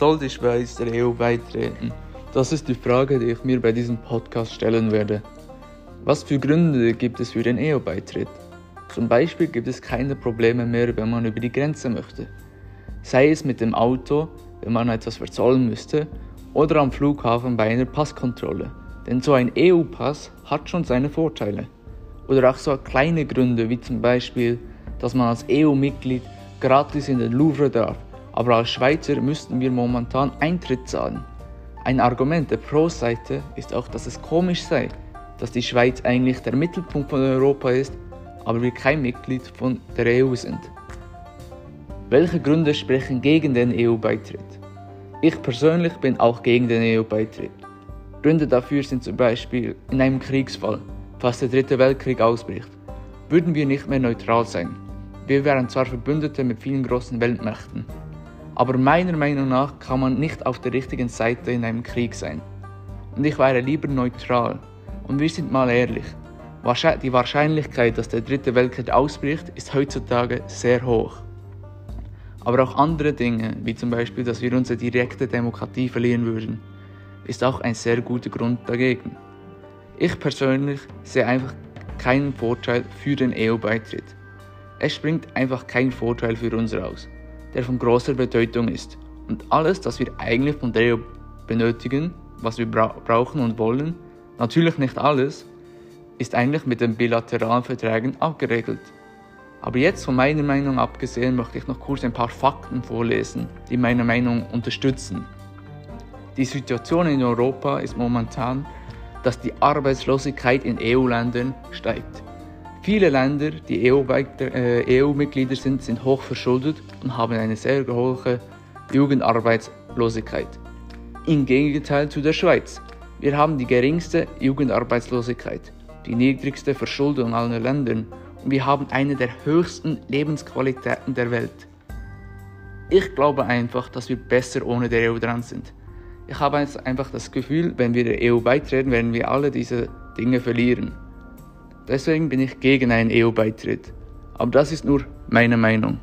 soll die Schweiz der EU beitreten? Das ist die Frage, die ich mir bei diesem Podcast stellen werde. Was für Gründe gibt es für den EU-Beitritt? Zum Beispiel gibt es keine Probleme mehr, wenn man über die Grenze möchte. Sei es mit dem Auto, wenn man etwas verzollen müsste, oder am Flughafen bei einer Passkontrolle. Denn so ein EU-Pass hat schon seine Vorteile. Oder auch so kleine Gründe wie zum Beispiel, dass man als EU-Mitglied gratis in den Louvre darf, aber als Schweizer müssten wir momentan Eintritt zahlen. Ein Argument der Pro-Seite ist auch, dass es komisch sei, dass die Schweiz eigentlich der Mittelpunkt von Europa ist, aber wir kein Mitglied von der EU sind. Welche Gründe sprechen gegen den EU-Beitritt? Ich persönlich bin auch gegen den EU-Beitritt. Gründe dafür sind zum Beispiel in einem Kriegsfall, falls der dritte Weltkrieg ausbricht, würden wir nicht mehr neutral sein. Wir wären zwar Verbündete mit vielen großen Weltmächten, aber meiner Meinung nach kann man nicht auf der richtigen Seite in einem Krieg sein. Und ich wäre lieber neutral. Und wir sind mal ehrlich, die Wahrscheinlichkeit, dass der dritte Weltkrieg ausbricht, ist heutzutage sehr hoch. Aber auch andere Dinge, wie zum Beispiel, dass wir unsere direkte Demokratie verlieren würden, ist auch ein sehr guter Grund dagegen. Ich persönlich sehe einfach keinen Vorteil für den EU-Beitritt. Es springt einfach kein Vorteil für uns raus, der von großer Bedeutung ist. Und alles, das wir eigentlich von der EU benötigen, was wir bra brauchen und wollen, natürlich nicht alles, ist eigentlich mit den bilateralen Verträgen abgeregelt. Aber jetzt von meiner Meinung abgesehen möchte ich noch kurz ein paar Fakten vorlesen, die meine Meinung unterstützen. Die Situation in Europa ist momentan, dass die Arbeitslosigkeit in EU-Ländern steigt. Viele Länder, die EU-Mitglieder äh, EU sind, sind hoch verschuldet und haben eine sehr hohe Jugendarbeitslosigkeit. Im Gegenteil zu der Schweiz. Wir haben die geringste Jugendarbeitslosigkeit, die niedrigste Verschuldung aller Länder und wir haben eine der höchsten Lebensqualitäten der Welt. Ich glaube einfach, dass wir besser ohne der EU dran sind. Ich habe einfach das Gefühl, wenn wir der EU beitreten, werden wir alle diese Dinge verlieren. Deswegen bin ich gegen einen EU-Beitritt. Aber das ist nur meine Meinung.